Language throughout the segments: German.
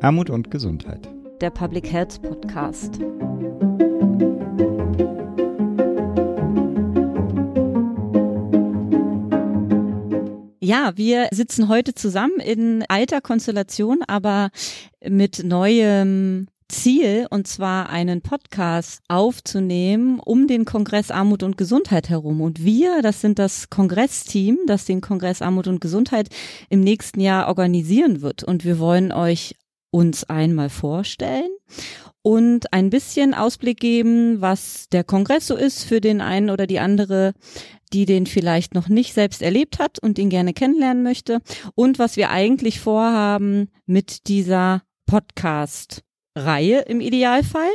Armut und Gesundheit. Der Public Health Podcast. Ja, wir sitzen heute zusammen in alter Konstellation, aber mit neuem Ziel, und zwar einen Podcast aufzunehmen um den Kongress Armut und Gesundheit herum. Und wir, das sind das Kongressteam, das den Kongress Armut und Gesundheit im nächsten Jahr organisieren wird. Und wir wollen euch uns einmal vorstellen und ein bisschen Ausblick geben, was der Kongress so ist für den einen oder die andere, die den vielleicht noch nicht selbst erlebt hat und ihn gerne kennenlernen möchte und was wir eigentlich vorhaben mit dieser Podcast Reihe im Idealfall.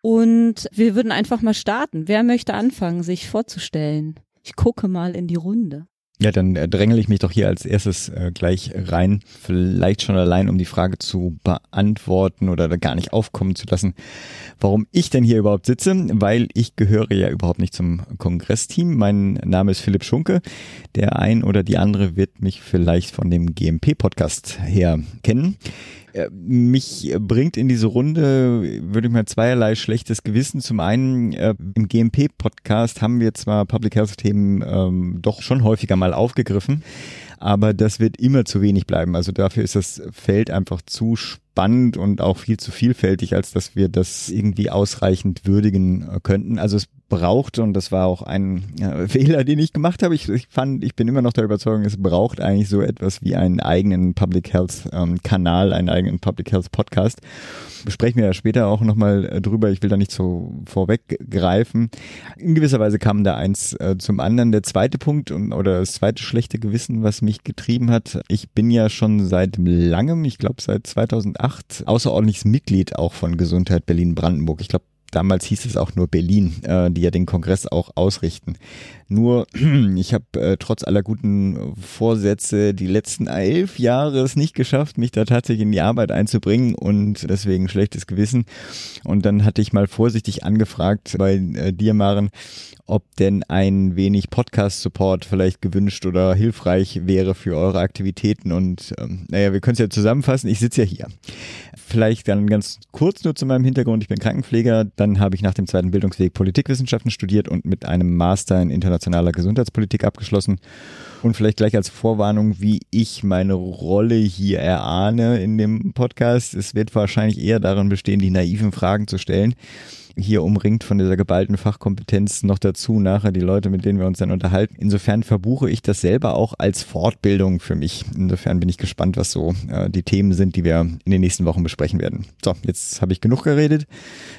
Und wir würden einfach mal starten. Wer möchte anfangen, sich vorzustellen? Ich gucke mal in die Runde. Ja, dann äh, drängel ich mich doch hier als erstes äh, gleich rein. Vielleicht schon allein, um die Frage zu beantworten oder gar nicht aufkommen zu lassen, warum ich denn hier überhaupt sitze, weil ich gehöre ja überhaupt nicht zum Kongressteam. Mein Name ist Philipp Schunke. Der ein oder die andere wird mich vielleicht von dem GMP-Podcast her kennen. Äh, mich bringt in diese Runde, würde ich mal zweierlei schlechtes Gewissen. Zum einen, äh, im GMP-Podcast haben wir zwar Public Health-Themen ähm, doch schon häufiger mal aufgegriffen, aber das wird immer zu wenig bleiben. Also dafür ist das Feld einfach zu spannend und auch viel zu vielfältig, als dass wir das irgendwie ausreichend würdigen äh, könnten. Also es braucht, und das war auch ein äh, Fehler, den ich gemacht habe. Ich, ich, fand, ich bin immer noch der Überzeugung, es braucht eigentlich so etwas wie einen eigenen Public Health ähm, Kanal, einen eigenen Public Health Podcast. Besprechen wir ja später auch nochmal äh, drüber. Ich will da nicht so vorweggreifen. In gewisser Weise kam da eins äh, zum anderen. Der zweite Punkt und, oder das zweite schlechte Gewissen, was mich getrieben hat. Ich bin ja schon seit langem, ich glaube seit 2008, außerordentliches Mitglied auch von Gesundheit Berlin-Brandenburg. Ich glaube, damals hieß es auch nur Berlin, äh, die ja den Kongress auch ausrichten. Nur, ich habe äh, trotz aller guten Vorsätze die letzten elf Jahre es nicht geschafft, mich da tatsächlich in die Arbeit einzubringen und deswegen schlechtes Gewissen. Und dann hatte ich mal vorsichtig angefragt bei äh, dir, Maren, ob denn ein wenig Podcast-Support vielleicht gewünscht oder hilfreich wäre für eure Aktivitäten. Und ähm, naja, wir können es ja zusammenfassen. Ich sitze ja hier. Vielleicht dann ganz kurz nur zu meinem Hintergrund. Ich bin Krankenpfleger. Dann habe ich nach dem zweiten Bildungsweg Politikwissenschaften studiert und mit einem Master in internationaler Gesundheitspolitik abgeschlossen. Und vielleicht gleich als Vorwarnung, wie ich meine Rolle hier erahne in dem Podcast. Es wird wahrscheinlich eher darin bestehen, die naiven Fragen zu stellen hier umringt von dieser geballten Fachkompetenz noch dazu nachher die Leute, mit denen wir uns dann unterhalten. Insofern verbuche ich das selber auch als Fortbildung für mich. Insofern bin ich gespannt, was so äh, die Themen sind, die wir in den nächsten Wochen besprechen werden. So, jetzt habe ich genug geredet.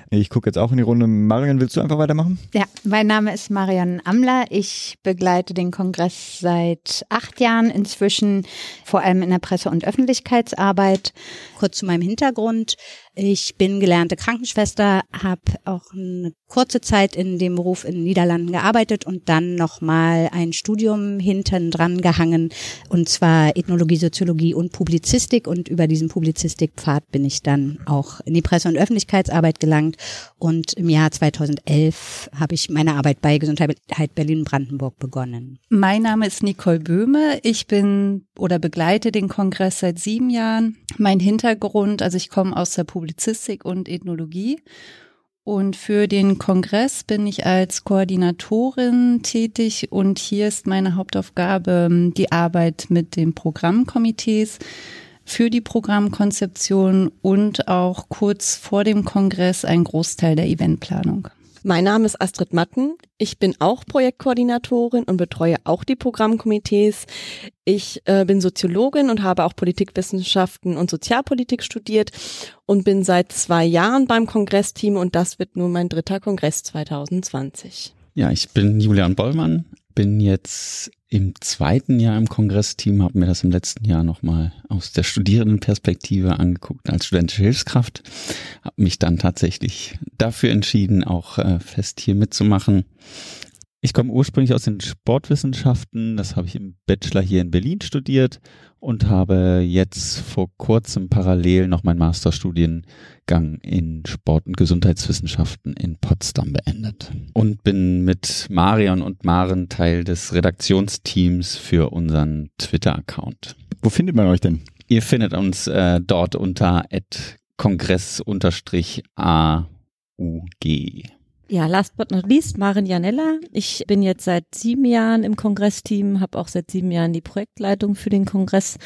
Ich gucke jetzt auch in die Runde. Marion, willst du einfach weitermachen? Ja, mein Name ist Marion Amler. Ich begleite den Kongress seit acht Jahren inzwischen, vor allem in der Presse- und Öffentlichkeitsarbeit. Kurz zu meinem Hintergrund. Ich bin gelernte Krankenschwester, habe auch eine kurze Zeit in dem Beruf in den Niederlanden gearbeitet und dann nochmal ein Studium hinten dran gehangen, und zwar Ethnologie, Soziologie und Publizistik. Und über diesen Publizistikpfad bin ich dann auch in die Presse- und Öffentlichkeitsarbeit gelangt. Und im Jahr 2011 habe ich meine Arbeit bei Gesundheit Berlin-Brandenburg begonnen. Mein Name ist Nicole Böhme. Ich bin oder begleite den Kongress seit sieben Jahren. Mein Hintergrund, also ich komme aus der Publizistik Publizistik und Ethnologie. Und für den Kongress bin ich als Koordinatorin tätig und hier ist meine Hauptaufgabe die Arbeit mit den Programmkomitees für die Programmkonzeption und auch kurz vor dem Kongress ein Großteil der Eventplanung. Mein Name ist Astrid Matten. Ich bin auch Projektkoordinatorin und betreue auch die Programmkomitees. Ich äh, bin Soziologin und habe auch Politikwissenschaften und Sozialpolitik studiert und bin seit zwei Jahren beim Kongressteam und das wird nur mein dritter Kongress 2020. Ja, ich bin Julian Bollmann, bin jetzt im zweiten Jahr im Kongressteam, habe mir das im letzten Jahr nochmal aus der Studierendenperspektive angeguckt als studentische Hilfskraft, habe mich dann tatsächlich dafür entschieden, auch äh, fest hier mitzumachen. Ich komme ursprünglich aus den Sportwissenschaften, das habe ich im Bachelor hier in Berlin studiert und habe jetzt vor kurzem parallel noch meinen Masterstudiengang in Sport- und Gesundheitswissenschaften in Potsdam beendet. Und bin mit Marion und Maren Teil des Redaktionsteams für unseren Twitter-Account. Wo findet man euch denn? Ihr findet uns äh, dort unter kongress-aug. Ja, last but not least, Marin Janella. Ich bin jetzt seit sieben Jahren im Kongressteam, habe auch seit sieben Jahren die Projektleitung für den Kongress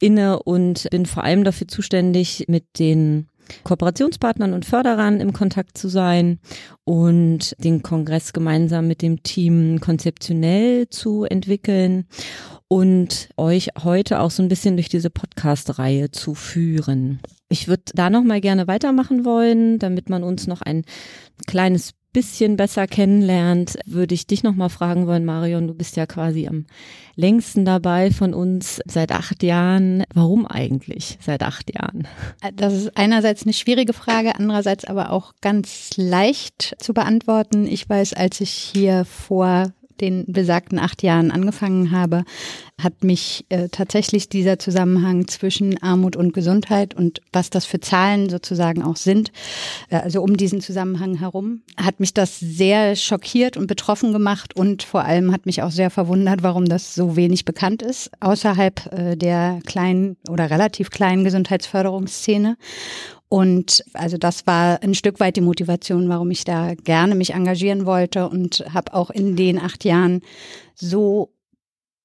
inne und bin vor allem dafür zuständig, mit den Kooperationspartnern und Förderern im Kontakt zu sein und den Kongress gemeinsam mit dem Team konzeptionell zu entwickeln und euch heute auch so ein bisschen durch diese Podcast-Reihe zu führen. Ich würde da noch mal gerne weitermachen wollen, damit man uns noch ein kleines bisschen besser kennenlernt, würde ich dich noch mal fragen wollen, Marion. Du bist ja quasi am längsten dabei von uns seit acht Jahren. Warum eigentlich seit acht Jahren? Das ist einerseits eine schwierige Frage, andererseits aber auch ganz leicht zu beantworten. Ich weiß, als ich hier vor den besagten acht Jahren angefangen habe, hat mich äh, tatsächlich dieser Zusammenhang zwischen Armut und Gesundheit und was das für Zahlen sozusagen auch sind, äh, also um diesen Zusammenhang herum, hat mich das sehr schockiert und betroffen gemacht und vor allem hat mich auch sehr verwundert, warum das so wenig bekannt ist außerhalb äh, der kleinen oder relativ kleinen Gesundheitsförderungsszene. Und also das war ein Stück weit die Motivation, warum ich da gerne mich engagieren wollte und habe auch in den acht Jahren so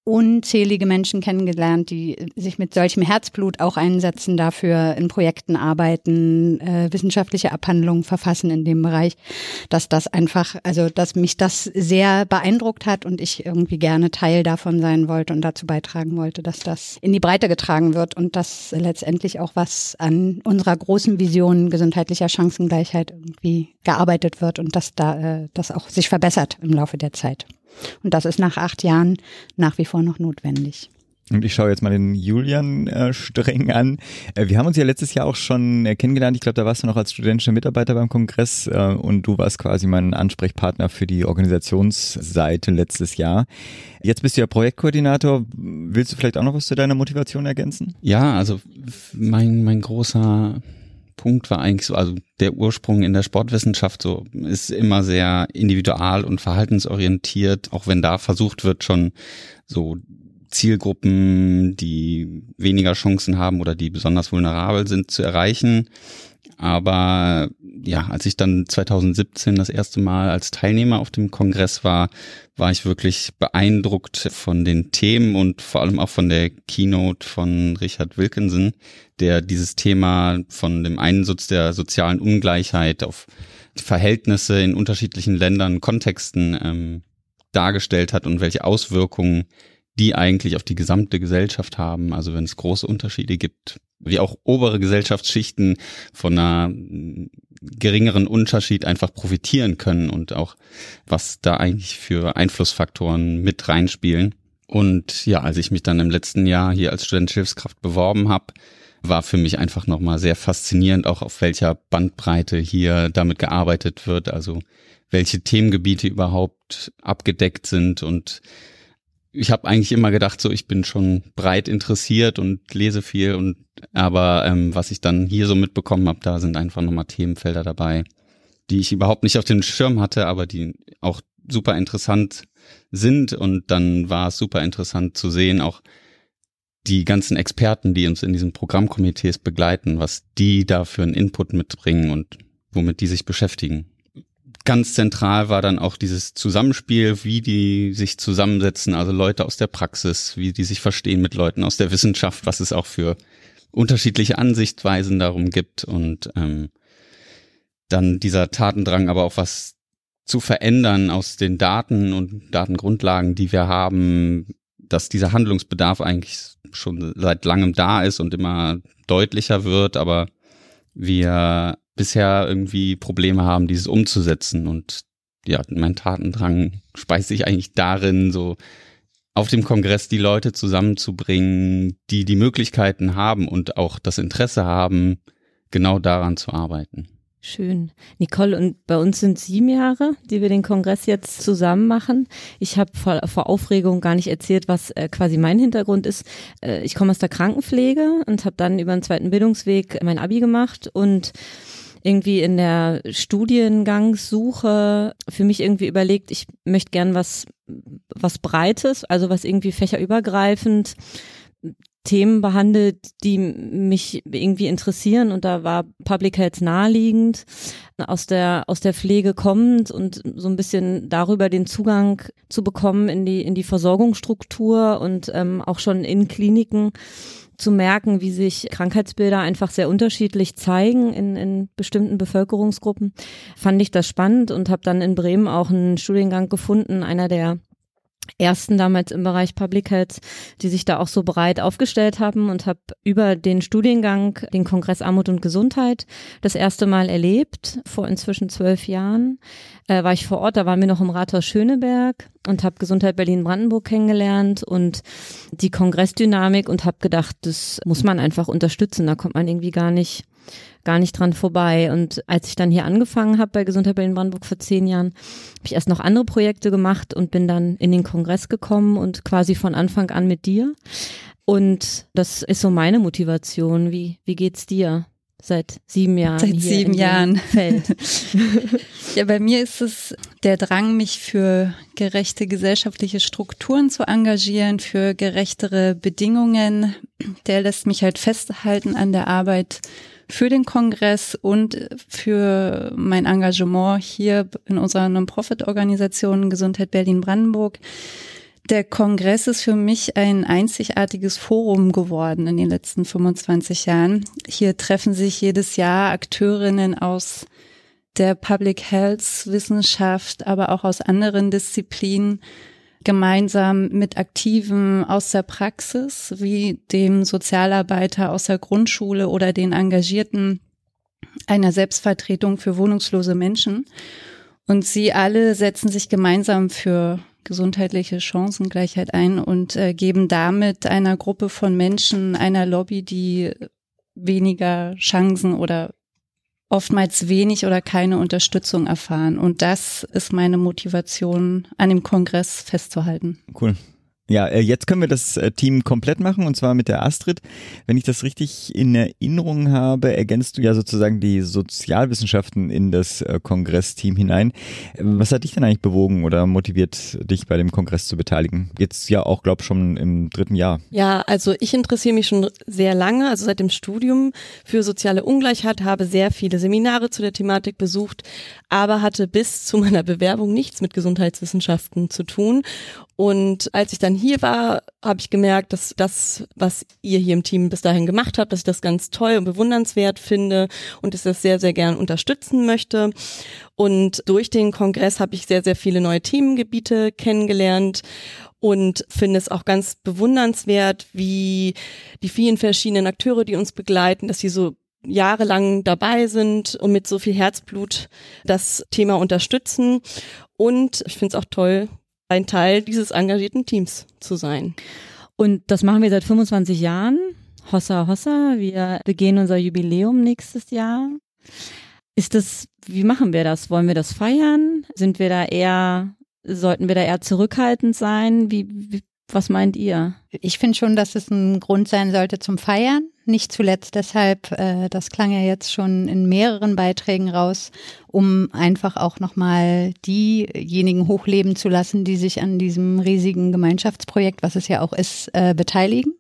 unzählige Menschen kennengelernt, die sich mit solchem Herzblut auch einsetzen, dafür in Projekten arbeiten, äh, wissenschaftliche Abhandlungen verfassen in dem Bereich, dass das einfach, also dass mich das sehr beeindruckt hat und ich irgendwie gerne Teil davon sein wollte und dazu beitragen wollte, dass das in die Breite getragen wird und dass letztendlich auch was an unserer großen Vision gesundheitlicher Chancengleichheit irgendwie gearbeitet wird und dass da äh, das auch sich verbessert im Laufe der Zeit. Und das ist nach acht Jahren nach wie vor noch notwendig. Und ich schaue jetzt mal den Julian äh, streng an. Äh, wir haben uns ja letztes Jahr auch schon äh, kennengelernt. Ich glaube, da warst du noch als studentischer Mitarbeiter beim Kongress äh, und du warst quasi mein Ansprechpartner für die Organisationsseite letztes Jahr. Jetzt bist du ja Projektkoordinator. Willst du vielleicht auch noch was zu deiner Motivation ergänzen? Ja, also mein, mein großer Punkt war eigentlich so, also der Ursprung in der Sportwissenschaft so ist immer sehr individual und verhaltensorientiert, auch wenn da versucht wird schon so Zielgruppen, die weniger Chancen haben oder die besonders vulnerabel sind, zu erreichen. Aber ja, als ich dann 2017 das erste Mal als Teilnehmer auf dem Kongress war, war ich wirklich beeindruckt von den Themen und vor allem auch von der Keynote von Richard Wilkinson, der dieses Thema von dem Einsatz der sozialen Ungleichheit auf Verhältnisse in unterschiedlichen Ländern, Kontexten ähm, dargestellt hat und welche Auswirkungen die eigentlich auf die gesamte Gesellschaft haben. Also wenn es große Unterschiede gibt, wie auch obere Gesellschaftsschichten von einer geringeren Unterschied einfach profitieren können und auch was da eigentlich für Einflussfaktoren mit reinspielen. Und ja, als ich mich dann im letzten Jahr hier als studentische Hilfskraft beworben habe, war für mich einfach nochmal sehr faszinierend, auch auf welcher Bandbreite hier damit gearbeitet wird, also welche Themengebiete überhaupt abgedeckt sind und ich habe eigentlich immer gedacht, so ich bin schon breit interessiert und lese viel und aber ähm, was ich dann hier so mitbekommen habe, da sind einfach nochmal Themenfelder dabei, die ich überhaupt nicht auf dem Schirm hatte, aber die auch super interessant sind und dann war es super interessant zu sehen, auch die ganzen Experten, die uns in diesen Programmkomitees begleiten, was die da für einen Input mitbringen und womit die sich beschäftigen ganz zentral war dann auch dieses Zusammenspiel, wie die sich zusammensetzen, also Leute aus der Praxis, wie die sich verstehen mit Leuten aus der Wissenschaft, was es auch für unterschiedliche Ansichtsweisen darum gibt. Und ähm, dann dieser Tatendrang, aber auch was zu verändern aus den Daten und Datengrundlagen, die wir haben, dass dieser Handlungsbedarf eigentlich schon seit langem da ist und immer deutlicher wird, aber wir bisher irgendwie Probleme haben, dieses umzusetzen. Und ja, mein Tatendrang speist sich eigentlich darin, so auf dem Kongress die Leute zusammenzubringen, die die Möglichkeiten haben und auch das Interesse haben, genau daran zu arbeiten. Schön. Nicole, und bei uns sind sieben Jahre, die wir den Kongress jetzt zusammen machen. Ich habe vor, vor, Aufregung gar nicht erzählt, was äh, quasi mein Hintergrund ist. Äh, ich komme aus der Krankenpflege und habe dann über einen zweiten Bildungsweg mein Abi gemacht und irgendwie in der Studiengangssuche für mich irgendwie überlegt, ich möchte gern was, was Breites, also was irgendwie fächerübergreifend Themen behandelt, die mich irgendwie interessieren. Und da war Public Health naheliegend, aus der, aus der Pflege kommend und so ein bisschen darüber den Zugang zu bekommen in die, in die Versorgungsstruktur und ähm, auch schon in Kliniken zu merken, wie sich Krankheitsbilder einfach sehr unterschiedlich zeigen in, in bestimmten Bevölkerungsgruppen, fand ich das spannend und habe dann in Bremen auch einen Studiengang gefunden, einer der ersten damals im Bereich Public Health, die sich da auch so breit aufgestellt haben und habe über den Studiengang den Kongress Armut und Gesundheit das erste Mal erlebt, vor inzwischen zwölf Jahren. Äh, war ich vor Ort, da waren wir noch im Rathaus Schöneberg und habe Gesundheit Berlin-Brandenburg kennengelernt und die Kongressdynamik und habe gedacht, das muss man einfach unterstützen, da kommt man irgendwie gar nicht gar nicht dran vorbei. Und als ich dann hier angefangen habe bei Gesundheit Berlin Brandenburg vor zehn Jahren, habe ich erst noch andere Projekte gemacht und bin dann in den Kongress gekommen und quasi von Anfang an mit dir. Und das ist so meine Motivation. Wie, wie geht's dir? Seit sieben Jahren. Seit sieben Jahren. Feld. ja, bei mir ist es der Drang, mich für gerechte gesellschaftliche Strukturen zu engagieren, für gerechtere Bedingungen. Der lässt mich halt festhalten an der Arbeit für den Kongress und für mein Engagement hier in unserer Non-Profit-Organisation Gesundheit Berlin-Brandenburg. Der Kongress ist für mich ein einzigartiges Forum geworden in den letzten 25 Jahren. Hier treffen sich jedes Jahr Akteurinnen aus der Public Health Wissenschaft, aber auch aus anderen Disziplinen gemeinsam mit Aktiven aus der Praxis, wie dem Sozialarbeiter aus der Grundschule oder den Engagierten einer Selbstvertretung für wohnungslose Menschen. Und sie alle setzen sich gemeinsam für gesundheitliche Chancengleichheit ein und äh, geben damit einer Gruppe von Menschen, einer Lobby, die weniger Chancen oder oftmals wenig oder keine Unterstützung erfahren. Und das ist meine Motivation, an dem Kongress festzuhalten. Cool. Ja, äh, jetzt können wir das äh, Team komplett machen und zwar mit der Astrid. Wenn ich das richtig in Erinnerung habe, ergänzt du ja sozusagen die Sozialwissenschaften in das äh, Kongressteam hinein. Was hat dich denn eigentlich bewogen oder motiviert, dich bei dem Kongress zu beteiligen? Jetzt ja auch, glaube schon im dritten Jahr. Ja, also ich interessiere mich schon sehr lange, also seit dem Studium für soziale Ungleichheit, habe sehr viele Seminare zu der Thematik besucht, aber hatte bis zu meiner Bewerbung nichts mit Gesundheitswissenschaften zu tun und als ich dann hier war, habe ich gemerkt, dass das, was ihr hier im Team bis dahin gemacht habt, dass ich das ganz toll und bewundernswert finde und dass ich das sehr, sehr gern unterstützen möchte. Und durch den Kongress habe ich sehr, sehr viele neue Themengebiete kennengelernt und finde es auch ganz bewundernswert, wie die vielen verschiedenen Akteure, die uns begleiten, dass sie so jahrelang dabei sind und mit so viel Herzblut das Thema unterstützen. Und ich finde es auch toll, ein Teil dieses engagierten Teams zu sein. Und das machen wir seit 25 Jahren. Hossa Hossa, wir begehen unser Jubiläum nächstes Jahr. Ist das, wie machen wir das? Wollen wir das feiern? Sind wir da eher, sollten wir da eher zurückhaltend sein? Wie, wie was meint ihr? Ich finde schon, dass es ein Grund sein sollte zum Feiern. Nicht zuletzt deshalb, äh, das klang ja jetzt schon in mehreren Beiträgen raus, um einfach auch nochmal diejenigen hochleben zu lassen, die sich an diesem riesigen Gemeinschaftsprojekt, was es ja auch ist, äh, beteiligen.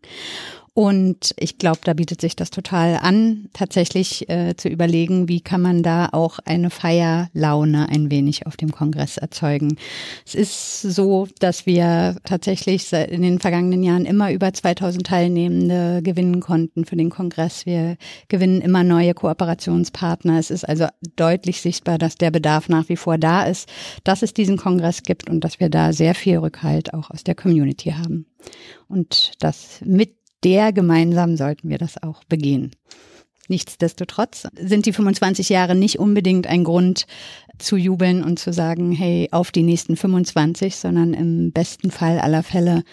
Und ich glaube, da bietet sich das total an, tatsächlich äh, zu überlegen, wie kann man da auch eine Feierlaune ein wenig auf dem Kongress erzeugen. Es ist so, dass wir tatsächlich in den vergangenen Jahren immer über 2000 Teilnehmende gewinnen konnten für den Kongress. Wir gewinnen immer neue Kooperationspartner. Es ist also deutlich sichtbar, dass der Bedarf nach wie vor da ist, dass es diesen Kongress gibt und dass wir da sehr viel Rückhalt auch aus der Community haben. Und das mit der gemeinsam sollten wir das auch begehen. Nichtsdestotrotz sind die 25 Jahre nicht unbedingt ein Grund zu jubeln und zu sagen, hey, auf die nächsten 25, sondern im besten Fall aller Fälle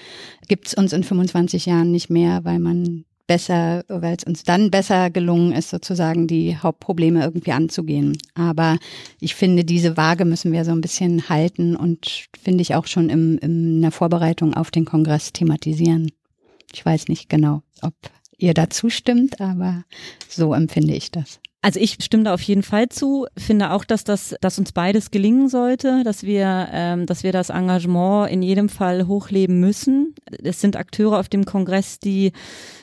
gibt's uns in 25 Jahren nicht mehr, weil man besser, weil es uns dann besser gelungen ist, sozusagen die Hauptprobleme irgendwie anzugehen. Aber ich finde, diese Waage müssen wir so ein bisschen halten und finde ich auch schon im, in der Vorbereitung auf den Kongress thematisieren. Ich weiß nicht genau, ob ihr dazu stimmt, aber so empfinde ich das. Also ich stimme da auf jeden Fall zu. Finde auch, dass das, dass uns beides gelingen sollte, dass wir, ähm, dass wir das Engagement in jedem Fall hochleben müssen. Es sind Akteure auf dem Kongress, die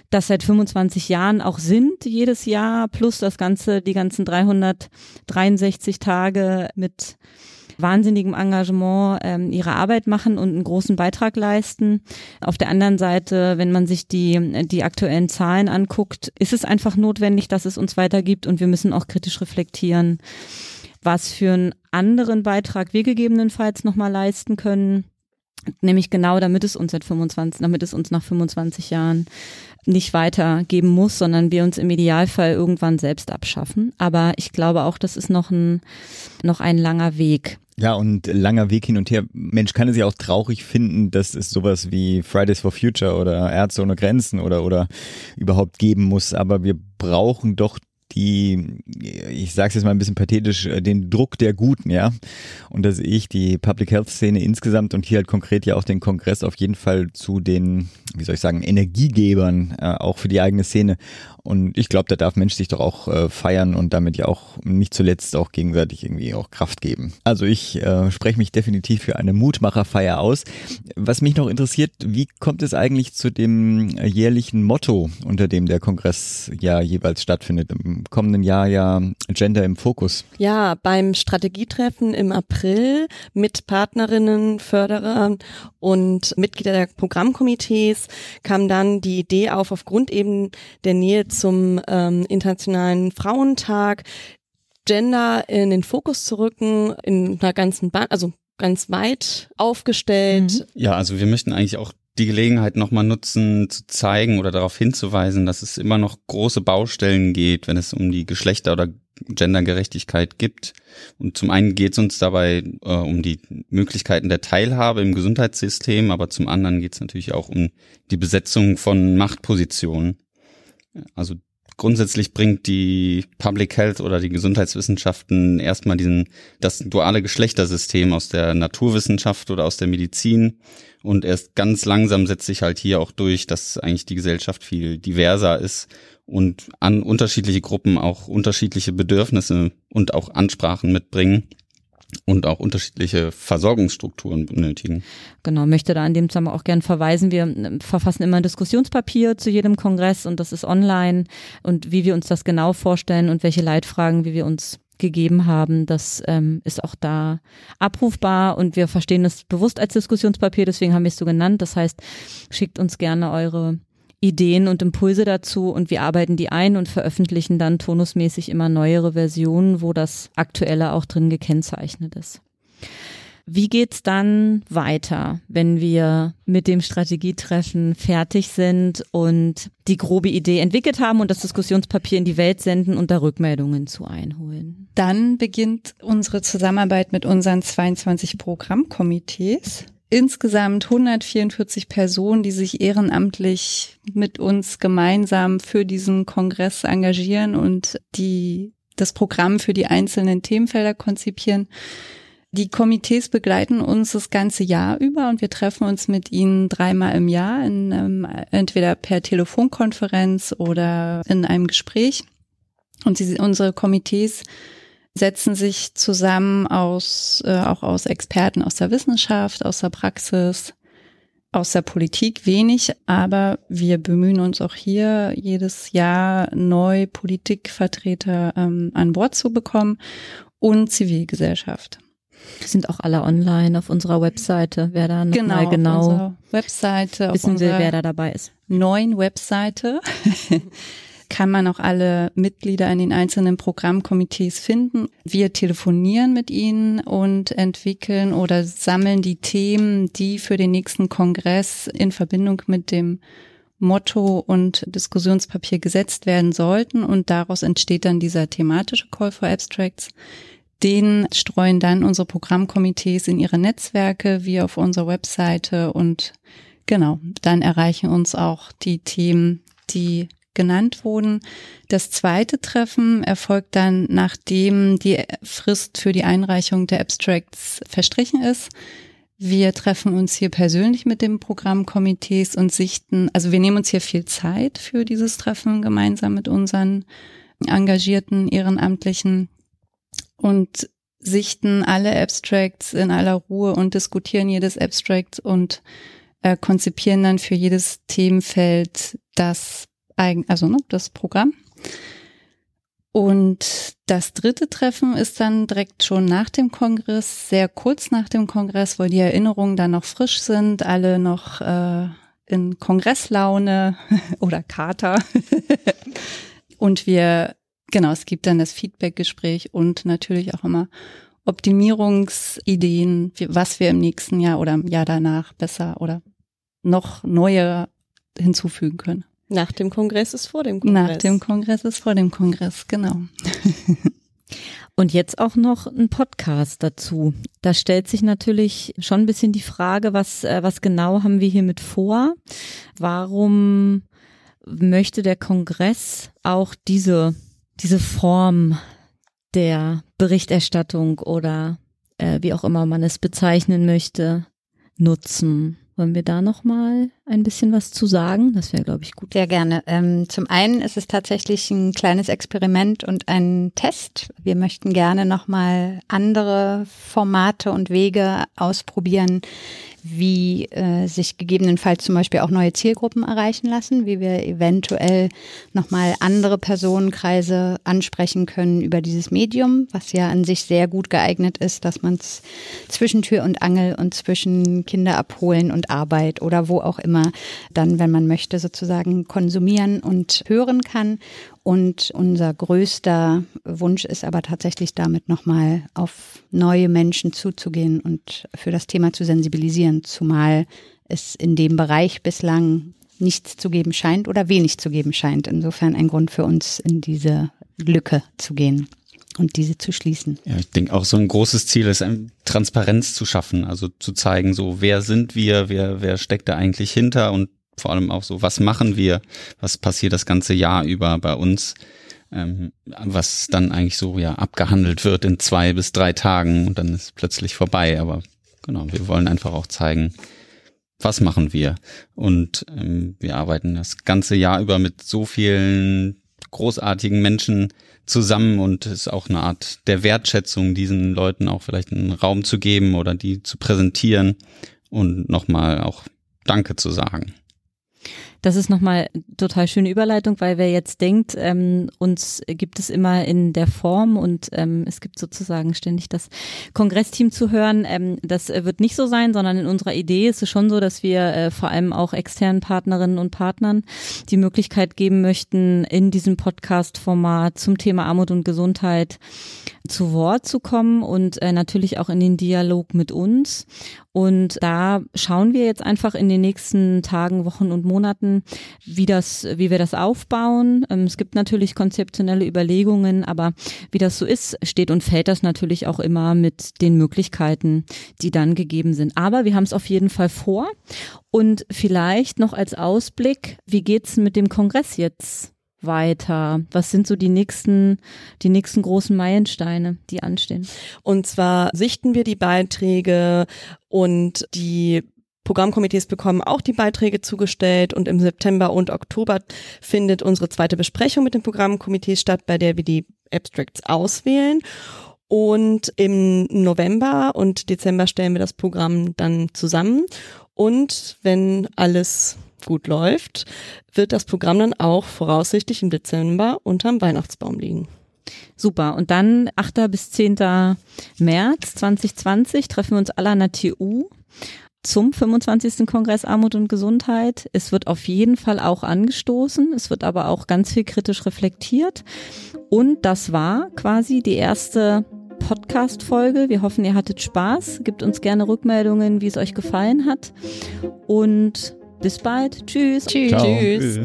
das seit 25 Jahren auch sind, jedes Jahr, plus das Ganze, die ganzen 363 Tage mit wahnsinnigem Engagement ähm, ihre Arbeit machen und einen großen Beitrag leisten. Auf der anderen Seite, wenn man sich die, die aktuellen Zahlen anguckt, ist es einfach notwendig, dass es uns weitergibt und wir müssen auch kritisch reflektieren, was für einen anderen Beitrag wir gegebenenfalls nochmal leisten können. Nämlich genau, damit es uns seit 25, damit es uns nach 25 Jahren nicht weitergeben muss, sondern wir uns im Idealfall irgendwann selbst abschaffen. Aber ich glaube auch, das ist noch ein, noch ein langer Weg. Ja, und langer Weg hin und her. Mensch kann es ja auch traurig finden, dass es sowas wie Fridays for Future oder Ärzte ohne Grenzen oder, oder überhaupt geben muss. Aber wir brauchen doch die, ich sage es jetzt mal ein bisschen pathetisch, äh, den Druck der Guten, ja. Und da sehe ich die Public Health Szene insgesamt und hier halt konkret ja auch den Kongress auf jeden Fall zu den, wie soll ich sagen, Energiegebern, äh, auch für die eigene Szene. Und ich glaube, da darf Mensch sich doch auch äh, feiern und damit ja auch nicht zuletzt auch gegenseitig irgendwie auch Kraft geben. Also ich äh, spreche mich definitiv für eine Mutmacherfeier aus. Was mich noch interessiert, wie kommt es eigentlich zu dem jährlichen Motto, unter dem der Kongress ja jeweils stattfindet? Kommenden Jahr ja Gender im Fokus. Ja, beim Strategietreffen im April mit Partnerinnen, Förderern und Mitglieder der Programmkomitees kam dann die Idee auf, aufgrund eben der Nähe zum ähm, Internationalen Frauentag Gender in den Fokus zu rücken, in einer ganzen Band, also ganz weit aufgestellt. Mhm. Ja, also wir möchten eigentlich auch die Gelegenheit nochmal nutzen, zu zeigen oder darauf hinzuweisen, dass es immer noch große Baustellen geht, wenn es um die Geschlechter- oder Gendergerechtigkeit gibt. Und zum einen geht es uns dabei äh, um die Möglichkeiten der Teilhabe im Gesundheitssystem, aber zum anderen geht es natürlich auch um die Besetzung von Machtpositionen. Also grundsätzlich bringt die Public Health oder die Gesundheitswissenschaften erstmal diesen, das duale Geschlechtersystem aus der Naturwissenschaft oder aus der Medizin. Und erst ganz langsam setzt sich halt hier auch durch, dass eigentlich die Gesellschaft viel diverser ist und an unterschiedliche Gruppen auch unterschiedliche Bedürfnisse und auch Ansprachen mitbringen und auch unterschiedliche Versorgungsstrukturen benötigen. Genau, möchte da an dem Zusammenhang auch gern verweisen. Wir ähm, verfassen immer ein Diskussionspapier zu jedem Kongress und das ist online und wie wir uns das genau vorstellen und welche Leitfragen, wie wir uns gegeben haben, das ähm, ist auch da abrufbar und wir verstehen es bewusst als Diskussionspapier, deswegen haben wir es so genannt. Das heißt, schickt uns gerne eure Ideen und Impulse dazu und wir arbeiten die ein und veröffentlichen dann tonusmäßig immer neuere Versionen, wo das Aktuelle auch drin gekennzeichnet ist. Wie geht's dann weiter, wenn wir mit dem Strategietreffen fertig sind und die grobe Idee entwickelt haben und das Diskussionspapier in die Welt senden und da Rückmeldungen zu einholen? Dann beginnt unsere Zusammenarbeit mit unseren 22 Programmkomitees insgesamt 144 Personen, die sich ehrenamtlich mit uns gemeinsam für diesen Kongress engagieren und die das Programm für die einzelnen Themenfelder konzipieren. Die Komitees begleiten uns das ganze Jahr über und wir treffen uns mit ihnen dreimal im Jahr, in, ähm, entweder per Telefonkonferenz oder in einem Gespräch. Und sie, unsere Komitees setzen sich zusammen aus, äh, auch aus Experten aus der Wissenschaft, aus der Praxis, aus der Politik wenig, aber wir bemühen uns auch hier jedes Jahr neu Politikvertreter ähm, an Bord zu bekommen und Zivilgesellschaft. Sind auch alle online auf unserer Webseite, wer da noch genau, mal genau Webseite wissen will, wer da dabei ist. Neuen Webseite kann man auch alle Mitglieder in den einzelnen Programmkomitees finden. Wir telefonieren mit ihnen und entwickeln oder sammeln die Themen, die für den nächsten Kongress in Verbindung mit dem Motto und Diskussionspapier gesetzt werden sollten und daraus entsteht dann dieser thematische Call for Abstracts. Den streuen dann unsere Programmkomitees in ihre Netzwerke wie auf unserer Webseite und genau, dann erreichen uns auch die Themen, die genannt wurden. Das zweite Treffen erfolgt dann, nachdem die Frist für die Einreichung der Abstracts verstrichen ist. Wir treffen uns hier persönlich mit dem Programmkomitees und sichten, also wir nehmen uns hier viel Zeit für dieses Treffen gemeinsam mit unseren engagierten Ehrenamtlichen und sichten alle Abstracts in aller Ruhe und diskutieren jedes Abstract und äh, konzipieren dann für jedes Themenfeld das eigen, also ne, das Programm. Und das dritte Treffen ist dann direkt schon nach dem Kongress, sehr kurz nach dem Kongress, weil die Erinnerungen dann noch frisch sind, alle noch äh, in Kongresslaune oder Kater. und wir, genau, es gibt dann das Feedbackgespräch und natürlich auch immer Optimierungsideen, was wir im nächsten Jahr oder im Jahr danach besser oder noch neue hinzufügen können. Nach dem Kongress ist vor dem Kongress. Nach dem Kongress ist vor dem Kongress, genau. Und jetzt auch noch ein Podcast dazu. Da stellt sich natürlich schon ein bisschen die Frage, was, äh, was genau haben wir hiermit vor? Warum möchte der Kongress auch diese, diese Form der Berichterstattung oder äh, wie auch immer man es bezeichnen möchte, nutzen? Wollen wir da noch mal ein bisschen was zu sagen? Das wäre, glaube ich, gut. Sehr gerne. Ähm, zum einen ist es tatsächlich ein kleines Experiment und ein Test. Wir möchten gerne noch mal andere Formate und Wege ausprobieren, wie äh, sich gegebenenfalls zum Beispiel auch neue Zielgruppen erreichen lassen, wie wir eventuell nochmal andere Personenkreise ansprechen können über dieses Medium, was ja an sich sehr gut geeignet ist, dass man es zwischen Tür und Angel und zwischen Kinder abholen und Arbeit oder wo auch immer dann, wenn man möchte, sozusagen konsumieren und hören kann. Und unser größter Wunsch ist aber tatsächlich damit nochmal auf neue Menschen zuzugehen und für das Thema zu sensibilisieren, zumal es in dem Bereich bislang nichts zu geben scheint oder wenig zu geben scheint. Insofern ein Grund für uns, in diese Lücke zu gehen und diese zu schließen. Ja, ich denke auch so ein großes Ziel ist, Transparenz zu schaffen, also zu zeigen, so wer sind wir, wer, wer steckt da eigentlich hinter und vor allem auch so, was machen wir, was passiert das ganze Jahr über bei uns, ähm, was dann eigentlich so ja abgehandelt wird in zwei bis drei Tagen und dann ist plötzlich vorbei. Aber genau, wir wollen einfach auch zeigen, was machen wir. Und ähm, wir arbeiten das ganze Jahr über mit so vielen großartigen Menschen zusammen und ist auch eine Art der Wertschätzung, diesen Leuten auch vielleicht einen Raum zu geben oder die zu präsentieren und nochmal auch Danke zu sagen. Das ist nochmal total schöne Überleitung, weil wer jetzt denkt, ähm, uns gibt es immer in der Form und ähm, es gibt sozusagen ständig das Kongressteam zu hören. Ähm, das wird nicht so sein, sondern in unserer Idee ist es schon so, dass wir äh, vor allem auch externen Partnerinnen und Partnern die Möglichkeit geben möchten, in diesem Podcast-Format zum Thema Armut und Gesundheit zu Wort zu kommen und äh, natürlich auch in den Dialog mit uns. Und da schauen wir jetzt einfach in den nächsten Tagen, Wochen und Monaten, wie das, wie wir das aufbauen. Ähm, es gibt natürlich konzeptionelle Überlegungen, aber wie das so ist, steht und fällt das natürlich auch immer mit den Möglichkeiten, die dann gegeben sind. Aber wir haben es auf jeden Fall vor. Und vielleicht noch als Ausblick, wie geht's mit dem Kongress jetzt weiter? Was sind so die nächsten, die nächsten großen Meilensteine, die anstehen? Und zwar sichten wir die Beiträge und die Programmkomitees bekommen auch die Beiträge zugestellt und im September und Oktober findet unsere zweite Besprechung mit den Programmkomitees statt, bei der wir die Abstracts auswählen. Und im November und Dezember stellen wir das Programm dann zusammen. Und wenn alles gut läuft, wird das Programm dann auch voraussichtlich im Dezember unterm Weihnachtsbaum liegen. Super. Und dann 8. bis 10. März 2020 treffen wir uns alle an der TU zum 25. Kongress Armut und Gesundheit. Es wird auf jeden Fall auch angestoßen. Es wird aber auch ganz viel kritisch reflektiert. Und das war quasi die erste Podcast-Folge. Wir hoffen, ihr hattet Spaß. Gebt uns gerne Rückmeldungen, wie es euch gefallen hat. Und bis bald. Tschüss. Tschüss. Ciao. Tschüss.